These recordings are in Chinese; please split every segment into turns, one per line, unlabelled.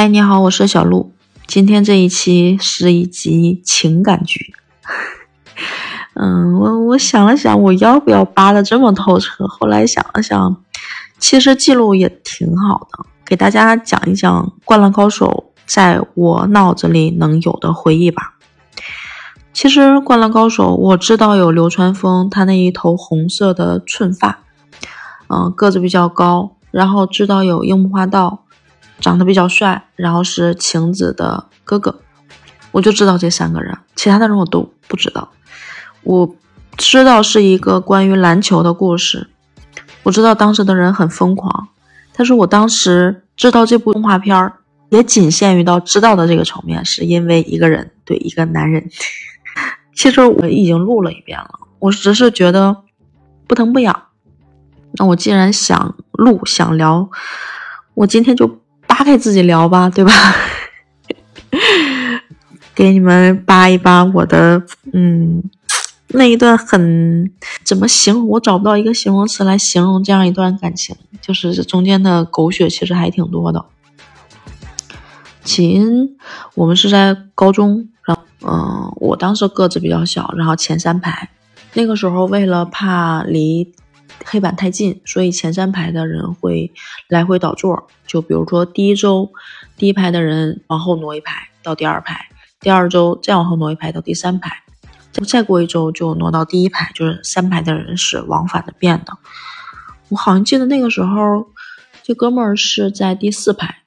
嗨，你好，我是小鹿。今天这一期是一集情感剧。嗯，我我想了想，我要不要扒的这么透彻？后来想了想，其实记录也挺好的，给大家讲一讲《灌篮高手》在我脑子里能有的回忆吧。其实《灌篮高手》，我知道有流川枫，他那一头红色的寸发，嗯，个子比较高，然后知道有樱木花道。长得比较帅，然后是晴子的哥哥，我就知道这三个人，其他的人我都不知道。我知道是一个关于篮球的故事，我知道当时的人很疯狂，但是我当时知道这部动画片儿也仅限于到知道的这个层面，是因为一个人对一个男人。其实我已经录了一遍了，我只是觉得不疼不痒。那我既然想录想聊，我今天就。扒开自己聊吧，对吧？给你们扒一扒我的，嗯，那一段很怎么形容？我找不到一个形容词来形容这样一段感情，就是这中间的狗血其实还挺多的。起因我们是在高中，然后嗯，我当时个子比较小，然后前三排，那个时候为了怕离。黑板太近，所以前三排的人会来回倒座。就比如说第一周，第一排的人往后挪一排到第二排，第二周再往后挪一排到第三排，再过一周就挪到第一排，就是三排的人是往返的变的。我好像记得那个时候，这哥们儿是在第四排，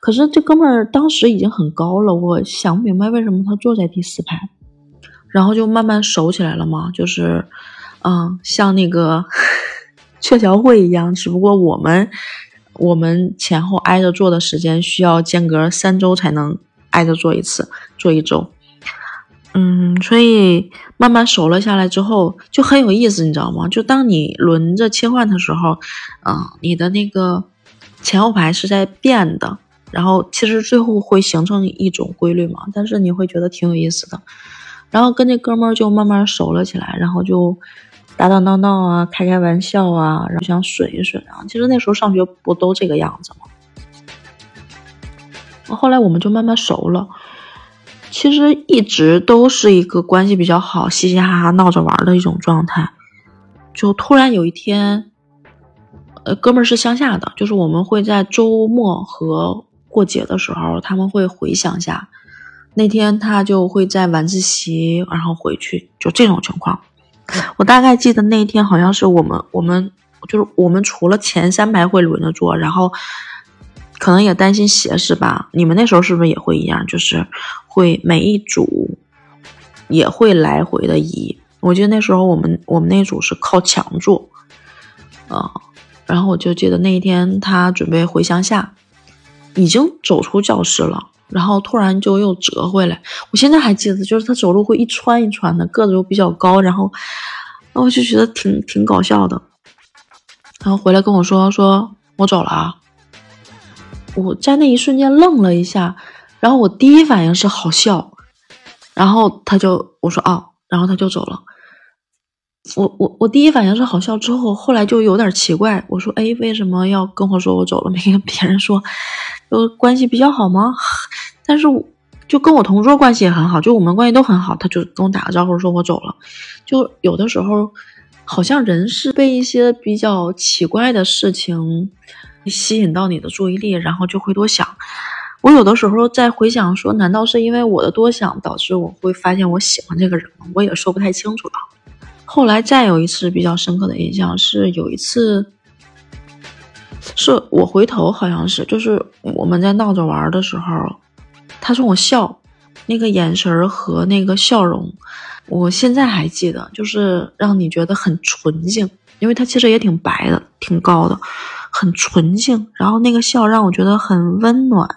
可是这哥们儿当时已经很高了，我想不明白为什么他坐在第四排，然后就慢慢熟起来了嘛，就是。嗯，像那个 鹊桥会一样，只不过我们我们前后挨着坐的时间需要间隔三周才能挨着坐一次，坐一周。嗯，所以慢慢熟了下来之后就很有意思，你知道吗？就当你轮着切换的时候，嗯，你的那个前后排是在变的，然后其实最后会形成一种规律嘛。但是你会觉得挺有意思的，然后跟那哥们儿就慢慢熟了起来，然后就。打打闹闹啊，开开玩笑啊，然后想损一损啊。其实那时候上学不都这个样子吗？后来我们就慢慢熟了。其实一直都是一个关系比较好、嘻嘻哈哈闹着玩的一种状态。就突然有一天，呃，哥们儿是乡下的，就是我们会在周末和过节的时候，他们会回乡下。那天他就会在晚自习，然后回去，就这种情况。我大概记得那一天好像是我们，我们就是我们除了前三排会轮着坐，然后可能也担心斜视吧。你们那时候是不是也会一样？就是会每一组也会来回的移。我记得那时候我们我们那组是靠墙坐，啊，然后我就记得那一天他准备回乡下，已经走出教室了。然后突然就又折回来，我现在还记得，就是他走路会一窜一窜的，个子又比较高，然后，我就觉得挺挺搞笑的。然后回来跟我说说，我走了啊。我在那一瞬间愣了一下，然后我第一反应是好笑，然后他就我说哦，然后他就走了。我我我第一反应是好笑，之后后来就有点奇怪，我说哎，为什么要跟我说我走了，没跟别人说？就关系比较好吗？但是就跟我同桌关系也很好，就我们关系都很好。他就跟我打个招呼，说我走了。就有的时候，好像人是被一些比较奇怪的事情吸引到你的注意力，然后就会多想。我有的时候在回想，说难道是因为我的多想导致我会发现我喜欢这个人吗？我也说不太清楚了。后来再有一次比较深刻的印象是有一次。是我回头好像是，就是我们在闹着玩的时候，他冲我笑，那个眼神和那个笑容，我现在还记得，就是让你觉得很纯净，因为他其实也挺白的，挺高的，很纯净。然后那个笑让我觉得很温暖，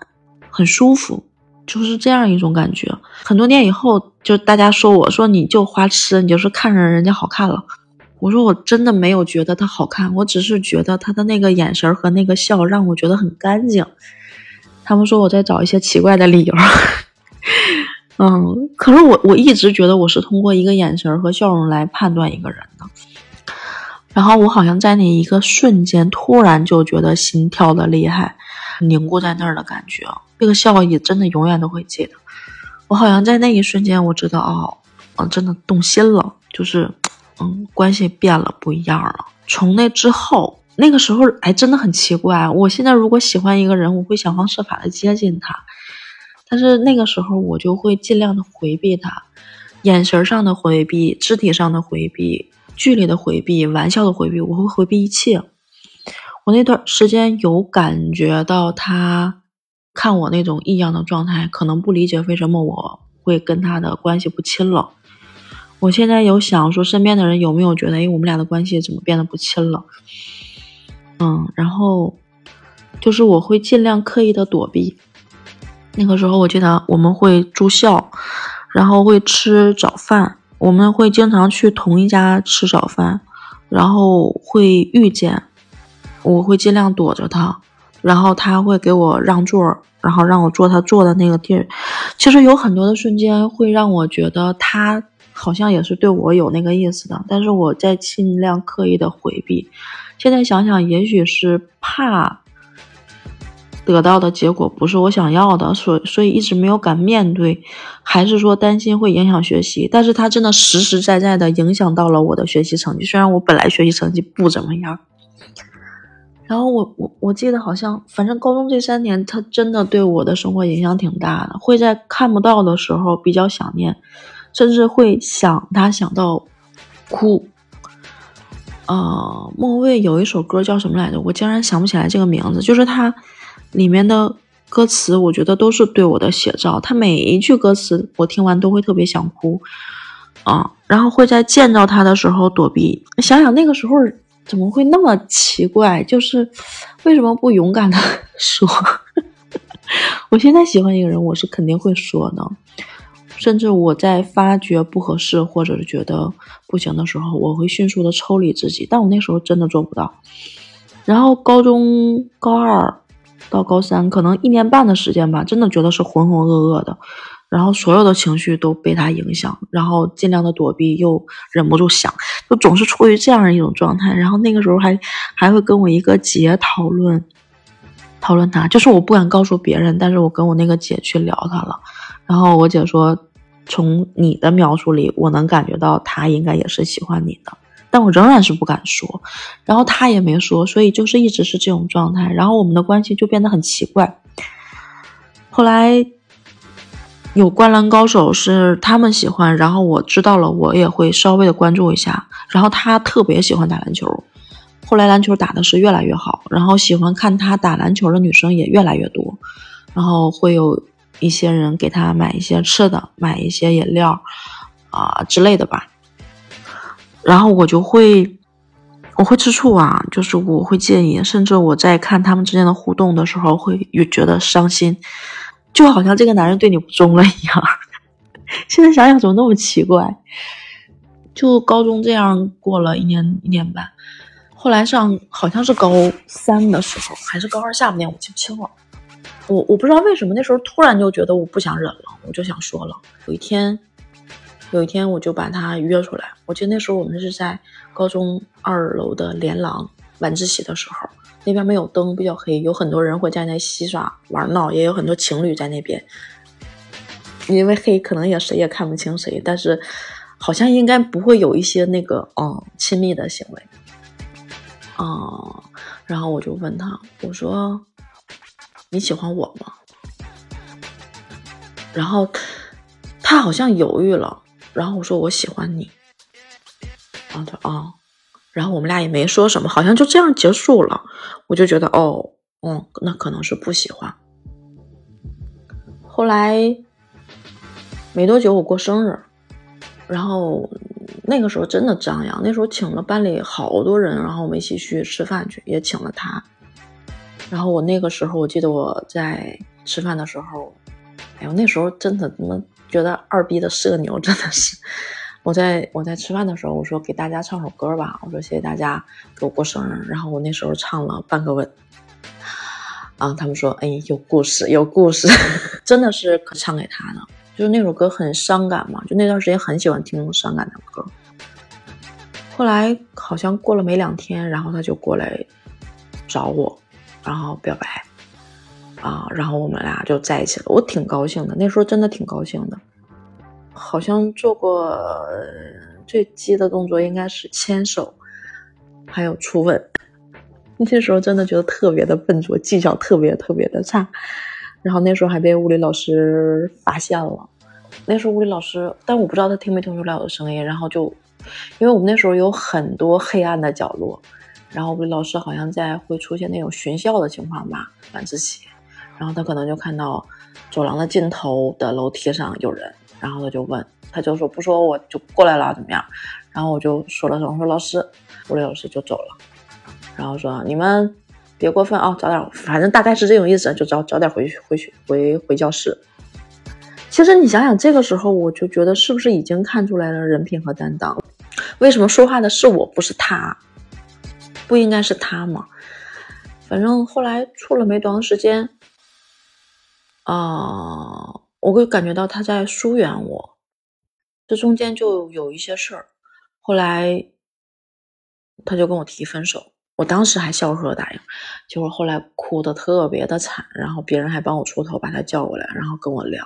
很舒服，就是这样一种感觉。很多年以后，就大家说我说你就花痴，你就是看着人家好看了。我说我真的没有觉得他好看，我只是觉得他的那个眼神和那个笑让我觉得很干净。他们说我在找一些奇怪的理由，嗯，可是我我一直觉得我是通过一个眼神和笑容来判断一个人的。然后我好像在那一个瞬间突然就觉得心跳的厉害，凝固在那儿的感觉，这个笑也真的永远都会记得。我好像在那一瞬间，我知道哦，嗯，真的动心了，就是嗯，关系变了，不一样了。从那之后，那个时候哎，真的很奇怪。我现在如果喜欢一个人，我会想方设法的接近他，但是那个时候我就会尽量的回避他，眼神上的回避，肢体上的回避。距离的回避，玩笑的回避，我会回避一切。我那段时间有感觉到他看我那种异样的状态，可能不理解为什么我会跟他的关系不亲了。我现在有想说，身边的人有没有觉得，哎，我们俩的关系怎么变得不亲了？嗯，然后就是我会尽量刻意的躲避。那个时候，我记得我们会住校，然后会吃早饭。我们会经常去同一家吃早饭，然后会遇见，我会尽量躲着他，然后他会给我让座，然后让我坐他坐的那个地儿。其实有很多的瞬间会让我觉得他好像也是对我有那个意思的，但是我在尽量刻意的回避。现在想想，也许是怕。得到的结果不是我想要的，所所以一直没有敢面对，还是说担心会影响学习？但是它真的实实在在的影响到了我的学习成绩。虽然我本来学习成绩不怎么样，然后我我我记得好像，反正高中这三年，他真的对我的生活影响挺大的。会在看不到的时候比较想念，甚至会想他想到哭。呃，莫蔚有一首歌叫什么来着？我竟然想不起来这个名字，就是他。里面的歌词，我觉得都是对我的写照。他每一句歌词，我听完都会特别想哭，啊，然后会在见到他的时候躲避。想想那个时候怎么会那么奇怪？就是为什么不勇敢的 说？我现在喜欢一个人，我是肯定会说的。甚至我在发觉不合适或者是觉得不行的时候，我会迅速的抽离自己。但我那时候真的做不到。然后高中高二。到高三，可能一年半的时间吧，真的觉得是浑浑噩噩的，然后所有的情绪都被他影响，然后尽量的躲避，又忍不住想，就总是处于这样一种状态。然后那个时候还还会跟我一个姐讨论，讨论他，就是我不敢告诉别人，但是我跟我那个姐去聊他了。然后我姐说，从你的描述里，我能感觉到他应该也是喜欢你的。但我仍然是不敢说，然后他也没说，所以就是一直是这种状态，然后我们的关系就变得很奇怪。后来有《灌篮高手》是他们喜欢，然后我知道了，我也会稍微的关注一下。然后他特别喜欢打篮球，后来篮球打的是越来越好，然后喜欢看他打篮球的女生也越来越多，然后会有一些人给他买一些吃的，买一些饮料啊之类的吧。然后我就会，我会吃醋啊，就是我会介意，甚至我在看他们之间的互动的时候，会越觉得伤心，就好像这个男人对你不忠了一样。现在想想怎么那么奇怪？就高中这样过了一年一年半，后来上好像是高三的时候，还是高二下半年，我记不清了。我我不知道为什么那时候突然就觉得我不想忍了，我就想说了。有一天。有一天，我就把他约出来。我记得那时候我们是在高中二楼的连廊晚自习的时候，那边没有灯，比较黑，有很多人会在那嬉耍玩闹，也有很多情侣在那边。因为黑，可能也谁也看不清谁，但是好像应该不会有一些那个嗯亲密的行为。哦，然后我就问他，我说你喜欢我吗？然后他好像犹豫了。然后我说我喜欢你，然后他啊，然后我们俩也没说什么，好像就这样结束了。我就觉得哦，嗯，那可能是不喜欢。后来没多久我过生日，然后那个时候真的张扬，那时候请了班里好多人，然后我们一起去吃饭去，也请了他。然后我那个时候我记得我在吃饭的时候，哎呦，那时候真的怎么？觉得二逼的社牛真的是，我在我在吃饭的时候，我说给大家唱首歌吧，我说谢谢大家给我过生日，然后我那时候唱了半个吻，啊，他们说哎有故事有故事，真的是可唱给他的，就是那首歌很伤感嘛，就那段时间很喜欢听伤感的歌。后来好像过了没两天，然后他就过来找我，然后表白，啊，然后我们俩就在一起了，我挺高兴的，那时候真的挺高兴的，好像做过最激的动作应该是牵手，还有初吻，那时候真的觉得特别的笨拙，技巧特别特别的差，然后那时候还被物理老师发现了，那时候物理老师，但我不知道他听没听出来我的声音，然后就，因为我们那时候有很多黑暗的角落，然后物理老师好像在会出现那种巡校的情况吧，晚自习。然后他可能就看到走廊的尽头的楼梯上有人，然后他就问，他就说不说我就过来了怎么样？然后我就说了声我说老师，物理老师就走了，然后说你们别过分啊，早点，反正大概是这种意思，就早早点回去回去回回教室。其实你想想这个时候，我就觉得是不是已经看出来了人品和担当？为什么说话的是我不是他？不应该是他吗？反正后来处了没多长时间。啊，我会感觉到他在疏远我，这中间就有一些事儿。后来他就跟我提分手，我当时还笑呵呵答应，结果后来哭的特别的惨，然后别人还帮我出头把他叫过来，然后跟我聊。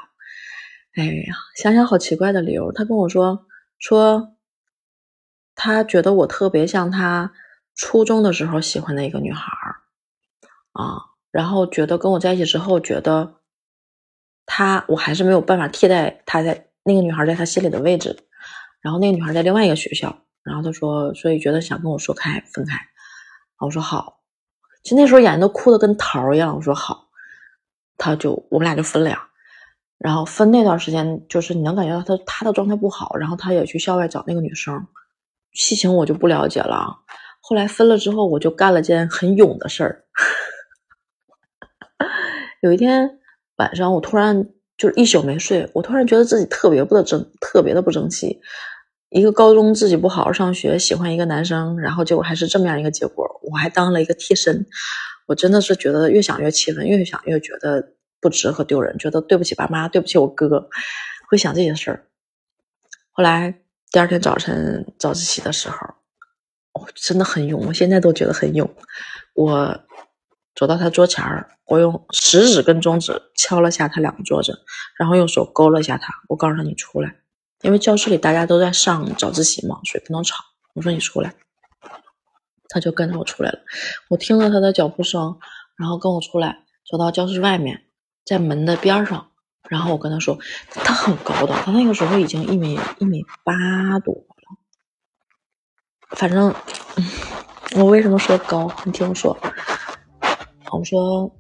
哎呀，想想好奇怪的理由，他跟我说说他觉得我特别像他初中的时候喜欢的一个女孩儿啊，然后觉得跟我在一起之后觉得。他，我还是没有办法替代他在那个女孩在他心里的位置，然后那个女孩在另外一个学校，然后他说，所以觉得想跟我说开分开，我说好，其实那时候眼睛都哭的跟桃儿一样，我说好，他就我们俩就分了呀，然后分那段时间，就是你能感觉到他他的状态不好，然后他也去校外找那个女生，细情我就不了解了。后来分了之后，我就干了件很勇的事儿，有一天。晚上我突然就是一宿没睡，我突然觉得自己特别不争，特别的不争气。一个高中自己不好好上学，喜欢一个男生，然后结果还是这么样一个结果。我还当了一个替身，我真的是觉得越想越气愤，越想越觉得不值和丢人，觉得对不起爸妈，对不起我哥，会想这些事儿。后来第二天早晨早自习的时候，我真的很勇，我现在都觉得很勇。我。走到他桌前儿，我用食指跟中指敲了下他两个桌子，然后用手勾了一下他。我告诉他：“你出来，因为教室里大家都在上早自习嘛，所以不能吵。”我说：“你出来。”他就跟着我出来了。我听了他的脚步声，然后跟我出来，走到教室外面，在门的边上。然后我跟他说：“他很高的，他那个时候已经一米一米八多。反正我为什么说高？你听我说。”我说，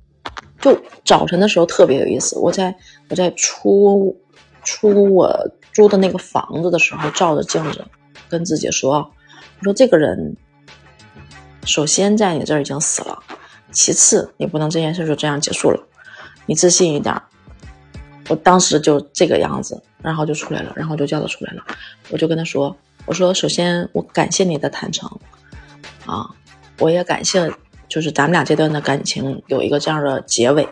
就早晨的时候特别有意思。我在我在出出我租的那个房子的时候，照着镜子跟自己说：“我说这个人，首先在你这儿已经死了，其次你不能这件事就这样结束了，你自信一点。”我当时就这个样子，然后就出来了，然后就叫他出来了。我就跟他说：“我说首先我感谢你的坦诚啊，我也感谢。”就是咱们俩这段的感情有一个这样的结尾。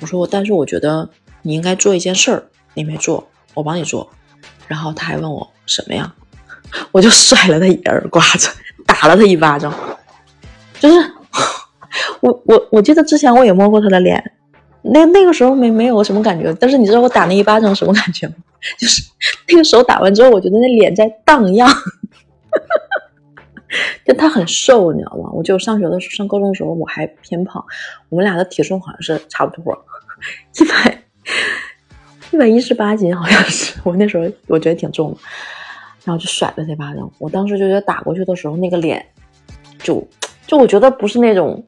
我说，但是我觉得你应该做一件事儿，你没做，我帮你做。然后他还问我什么呀？我就甩了他一耳刮子，打了他一巴掌。就是 我我我记得之前我也摸过他的脸，那那个时候没没有什么感觉。但是你知道我打那一巴掌什么感觉吗？就是那个时候打完之后，我觉得那脸在荡漾。就他很瘦，你知道吗？我就上学的时候，上高中的时候我还偏胖，我们俩的体重好像是差不多，一百一百一十八斤，好像是。我那时候我觉得挺重的，然后就甩了这巴掌。我当时就觉得打过去的时候，那个脸就就我觉得不是那种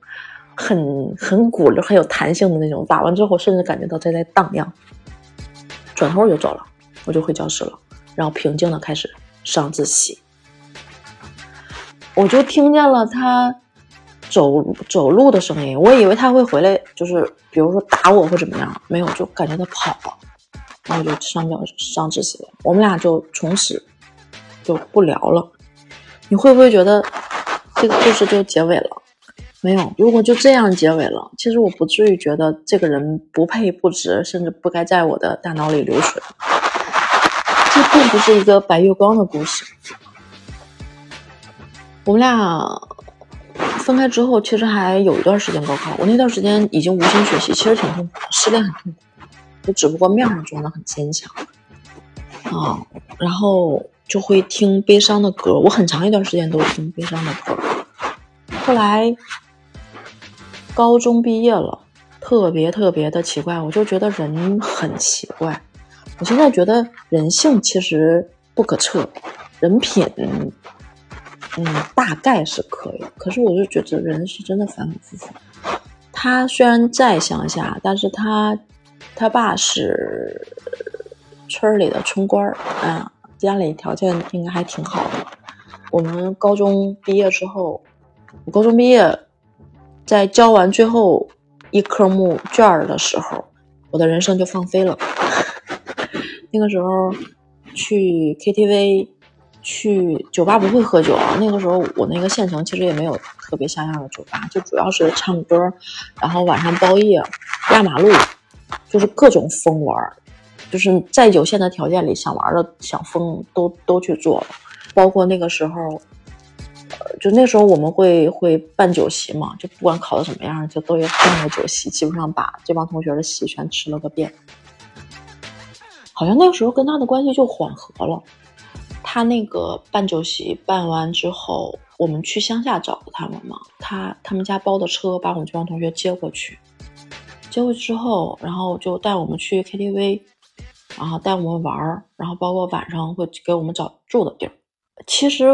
很很鼓溜很有弹性的那种。打完之后，甚至感觉到在在荡漾。转头我就走了，我就回教室了，然后平静的开始上自习。我就听见了他走走路的声音，我以为他会回来，就是比如说打我或怎么样，没有，就感觉他跑了，然后就上教上自习了。我们俩就从此就不聊了。你会不会觉得这个故事就结尾了？没有，如果就这样结尾了，其实我不至于觉得这个人不配、不值，甚至不该在我的大脑里流水。这并不是一个白月光的故事。我们俩分开之后，其实还有一段时间高考，我那段时间已经无心学习，其实挺痛苦，失恋很痛苦，我只不过面上装的很坚强啊，然后就会听悲伤的歌，我很长一段时间都听悲伤的歌。后来高中毕业了，特别特别的奇怪，我就觉得人很奇怪。我现在觉得人性其实不可测，人品，嗯，大概是可以。可是我就觉得人是真的反反复复。他虽然在乡下，但是他他爸是村里的村官儿，啊，家里条件应该还挺好的。我们高中毕业之后，我高中毕业，在交完最后一科目卷的时候，我的人生就放飞了。那个时候去 KTV、去酒吧不会喝酒啊。那个时候我那个县城其实也没有特别像样的酒吧，就主要是唱歌，然后晚上包夜、压马路，就是各种疯玩。就是在有限的条件里，想玩的、想疯都都去做了。包括那个时候，就那时候我们会会办酒席嘛，就不管考的什么样，就都要办个酒席，基本上把这帮同学的席全吃了个遍。好像那个时候跟他的关系就缓和了。他那个办酒席办完之后，我们去乡下找他们嘛。他他们家包的车把我们这帮同学接过去，接过去之后，然后就带我们去 KTV，然后带我们玩儿，然后包括晚上会给我们找住的地儿。其实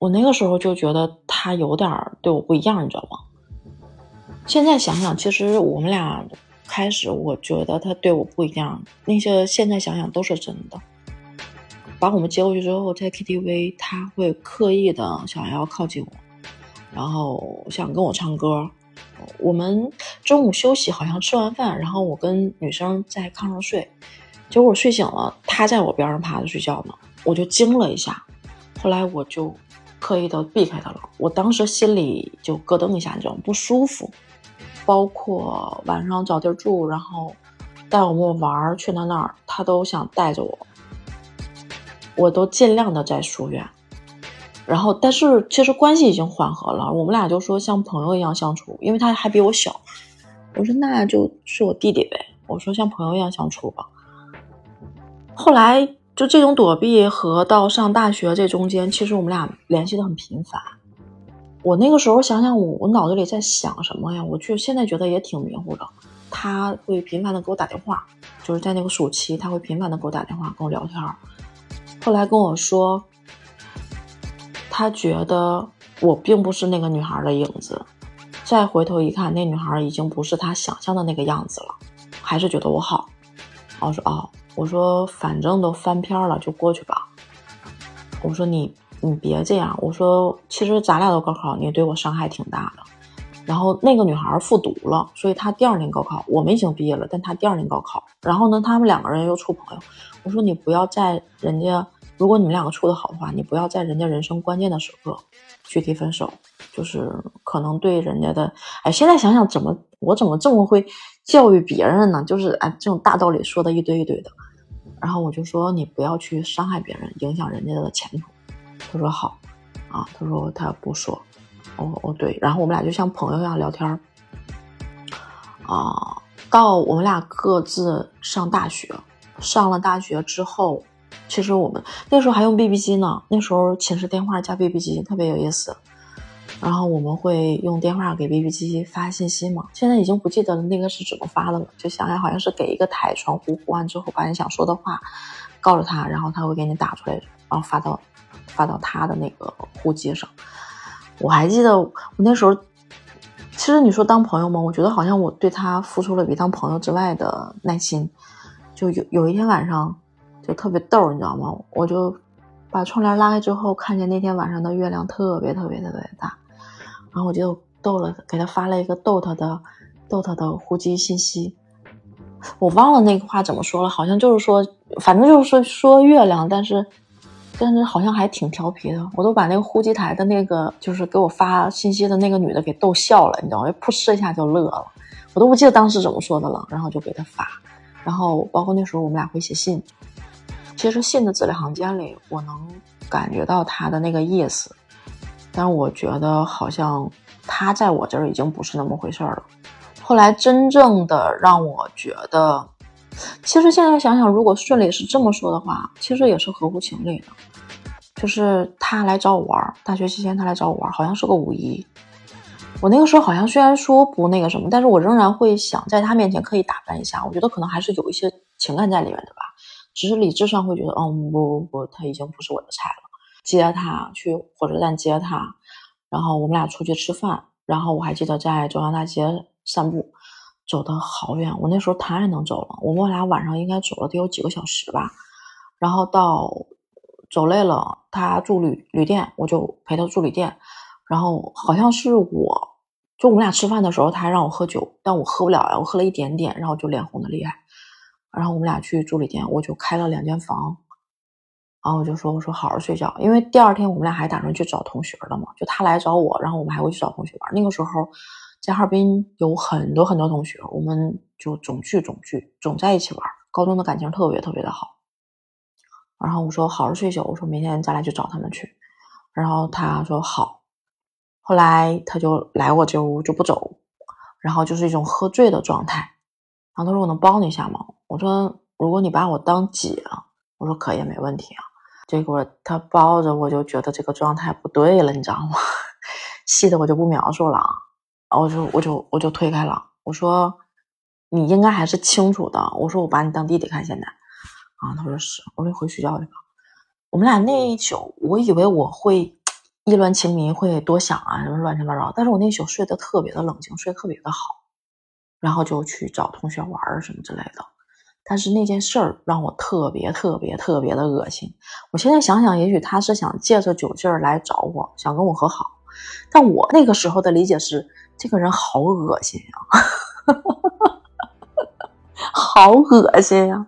我那个时候就觉得他有点对我不一样，你知道吗？现在想想，其实我们俩。开始我觉得他对我不一样，那些现在想想都是真的。把我们接过去之后，在 KTV 他会刻意的想要靠近我，然后想跟我唱歌。我们中午休息，好像吃完饭，然后我跟女生在炕上睡，结果我睡醒了，他在我边上趴着睡觉呢，我就惊了一下。后来我就刻意的避开他了，我当时心里就咯噔一下，你知道？不舒服。包括晚上找地儿住，然后带我们玩儿去他那儿，他都想带着我，我都尽量的在疏远。然后，但是其实关系已经缓和了，我们俩就说像朋友一样相处，因为他还比我小。我说那就是我弟弟呗，我说像朋友一样相处吧。后来就这种躲避和到上大学这中间，其实我们俩联系的很频繁。我那个时候想想，我我脑子里在想什么呀？我就现在觉得也挺迷糊的。他会频繁的给我打电话，就是在那个暑期，他会频繁的给我打电话跟我聊天。后来跟我说，他觉得我并不是那个女孩的影子。再回头一看，那女孩已经不是他想象的那个样子了，还是觉得我好。我说哦，我说反正都翻篇了，就过去吧。我说你。你别这样，我说，其实咱俩的高考，你对我伤害挺大的。然后那个女孩复读了，所以她第二年高考，我们已经毕业了，但她第二年高考。然后呢，他们两个人又处朋友。我说你不要在人家，如果你们两个处的好的话，你不要在人家人生关键的时刻去提分手，就是可能对人家的。哎，现在想想，怎么我怎么这么会教育别人呢？就是哎，这种大道理说的一堆一堆的。然后我就说你不要去伤害别人，影响人家的前途。他说好，啊，他说他不说，哦哦对，然后我们俩就像朋友一样聊天儿，啊，到我们俩各自上大学，上了大学之后，其实我们那时候还用 BB 机呢，那时候寝室电话加 BB 机特别有意思，然后我们会用电话给 BB 机发信息嘛，现在已经不记得了那个是怎么发的了，就想想好像是给一个台传呼，呼完之后把你想说的话告诉他，然后他会给你打出来，然后发到。发到他的那个户籍上，我还记得我那时候，其实你说当朋友吗？我觉得好像我对他付出了比当朋友之外的耐心。就有有一天晚上，就特别逗，你知道吗？我就把窗帘拉开之后，看见那天晚上的月亮特别特别特别大，然后我就逗了，给他发了一个逗他的逗他的呼机信息。我忘了那个话怎么说了，好像就是说，反正就是说说月亮，但是。但是好像还挺调皮的，我都把那个呼机台的那个就是给我发信息的那个女的给逗笑了，你知道吗？噗嗤一下就乐了，我都不记得当时怎么说的了，然后就给他发，然后包括那时候我们俩会写信，其实信的字里行间里我能感觉到他的那个意思，但我觉得好像他在我这儿已经不是那么回事儿了。后来真正的让我觉得，其实现在想想，如果顺利是这么说的话，其实也是合乎情理的。就是他来找我玩，大学期间他来找我玩，好像是个五一。我那个时候好像虽然说不那个什么，但是我仍然会想在他面前刻意打扮一下。我觉得可能还是有一些情感在里面的吧，只是理智上会觉得，嗯，不不不，他已经不是我的菜了。接他去火车站接他，然后我们俩出去吃饭，然后我还记得在中央大街散步，走的好远。我那时候太能走了，我们俩晚上应该走了得有几个小时吧。然后到走累了，他住旅旅店，我就陪他住旅店。然后好像是我。就我们俩吃饭的时候，他还让我喝酒，但我喝不了呀，我喝了一点点，然后就脸红的厉害。然后我们俩去住旅店，我就开了两间房，然后我就说我说好好睡觉，因为第二天我们俩还打算去找同学了嘛，就他来找我，然后我们还会去找同学玩。那个时候在哈尔滨有很多很多同学，我们就总聚总聚，总在一起玩。高中的感情特别特别的好。然后我说好好睡觉，我说明天咱俩去找他们去。然后他说好。后来他就来我这屋就不走，然后就是一种喝醉的状态。然后他说：“我能帮你一下吗？”我说：“如果你把我当姐，我说可以，没问题啊。”结果他抱着我就觉得这个状态不对了，你知道吗？细的我就不描述了啊。我就我就我就推开了，我说：“你应该还是清楚的。”我说：“我把你当弟弟看现在。”啊，他说是。我说：“回睡觉去吧。”我们俩那一宿，我以为我会。意乱情迷会多想啊，什么乱七八糟。但是我那宿睡得特别的冷静，睡特别的好，然后就去找同学玩什么之类的。但是那件事儿让我特别特别特别的恶心。我现在想想，也许他是想借着酒劲儿来找我，想跟我和好。但我那个时候的理解是，这个人好恶心呀，好恶心呀。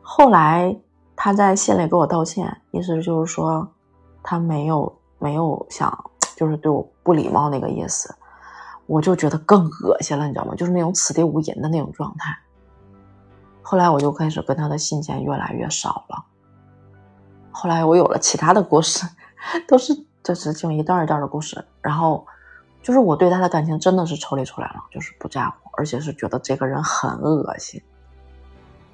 后来他在信里给我道歉，意思就是说。他没有没有想，就是对我不礼貌那个意思，我就觉得更恶心了，你知道吗？就是那种此地无银的那种状态。后来我就开始跟他的信件越来越少了。后来我有了其他的故事，都是这是这么一段一段的故事。然后就是我对他的感情真的是抽离出来了，就是不在乎，而且是觉得这个人很恶心。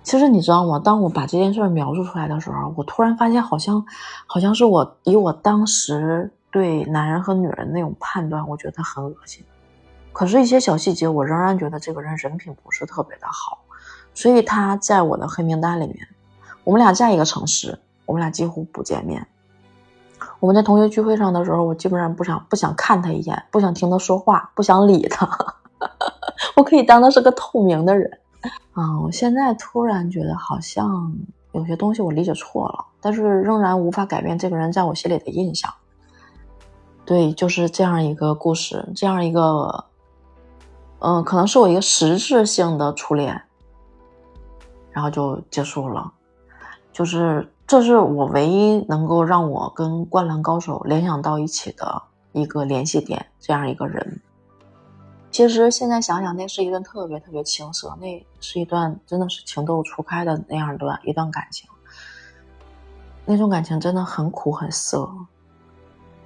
其实你知道吗？当我把这件事描述出来的时候，我突然发现，好像，好像是我以我当时对男人和女人那种判断，我觉得他很恶心。可是，一些小细节，我仍然觉得这个人人品不是特别的好，所以他在我的黑名单里面。我们俩在一个城市，我们俩几乎不见面。我们在同学聚会上的时候，我基本上不想不想看他一眼，不想听他说话，不想理他。我可以当他是个透明的人。啊，我现在突然觉得好像有些东西我理解错了，但是仍然无法改变这个人在我心里的印象。对，就是这样一个故事，这样一个，嗯，可能是我一个实质性的初恋，然后就结束了。就是这是我唯一能够让我跟《灌篮高手》联想到一起的一个联系点，这样一个人。其实现在想想，那是一段特别特别青涩，那是一段真的是情窦初开的那样一段一段感情。那种感情真的很苦很涩，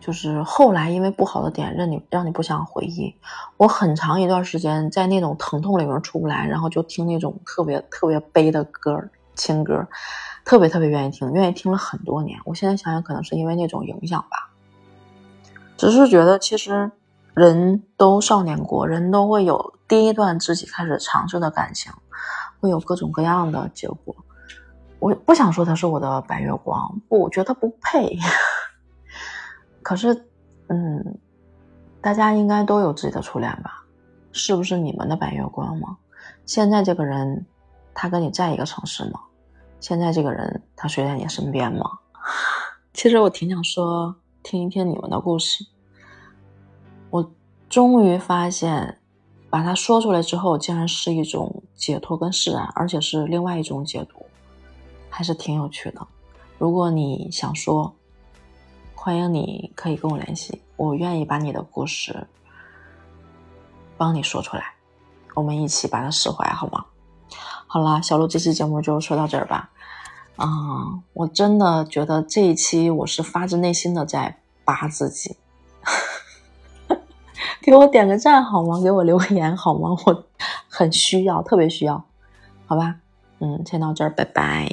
就是后来因为不好的点让你让你不想回忆。我很长一段时间在那种疼痛里面出不来，然后就听那种特别特别悲的歌情歌，特别特别愿意听，愿意听了很多年。我现在想想，可能是因为那种影响吧。只是觉得其实。人都少年过，人都会有第一段自己开始尝试的感情，会有各种各样的结果。我不想说他是我的白月光，不，我觉得他不配。可是，嗯，大家应该都有自己的初恋吧？是不是你们的白月光吗？现在这个人，他跟你在一个城市吗？现在这个人，他睡在你身边吗？其实我挺想说，听一听你们的故事。我终于发现，把它说出来之后，竟然是一种解脱跟释然，而且是另外一种解读，还是挺有趣的。如果你想说，欢迎你可以跟我联系，我愿意把你的故事帮你说出来，我们一起把它释怀，好吗？好啦，小鹿这期节目就说到这儿吧。嗯，我真的觉得这一期我是发自内心的在扒自己。给我点个赞好吗？给我留个言好吗？我很需要，特别需要，好吧？嗯，先到这儿，拜拜。